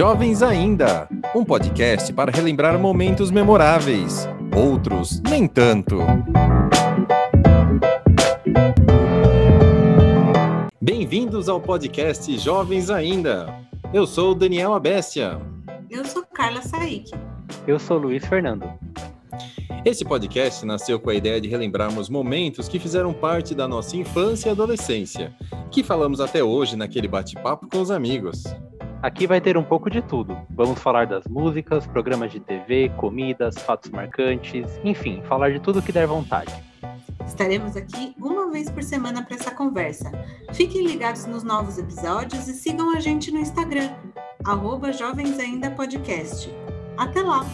Jovens Ainda, um podcast para relembrar momentos memoráveis, outros nem tanto. Bem-vindos ao podcast Jovens Ainda. Eu sou Daniel Abestia. Eu sou Carla Saik. Eu sou Luiz Fernando. Esse podcast nasceu com a ideia de relembrarmos momentos que fizeram parte da nossa infância e adolescência, que falamos até hoje naquele bate-papo com os amigos. Aqui vai ter um pouco de tudo. Vamos falar das músicas, programas de TV, comidas, fatos marcantes, enfim, falar de tudo que der vontade. Estaremos aqui uma vez por semana para essa conversa. Fiquem ligados nos novos episódios e sigam a gente no Instagram, arroba Jovens Ainda Podcast. Até lá!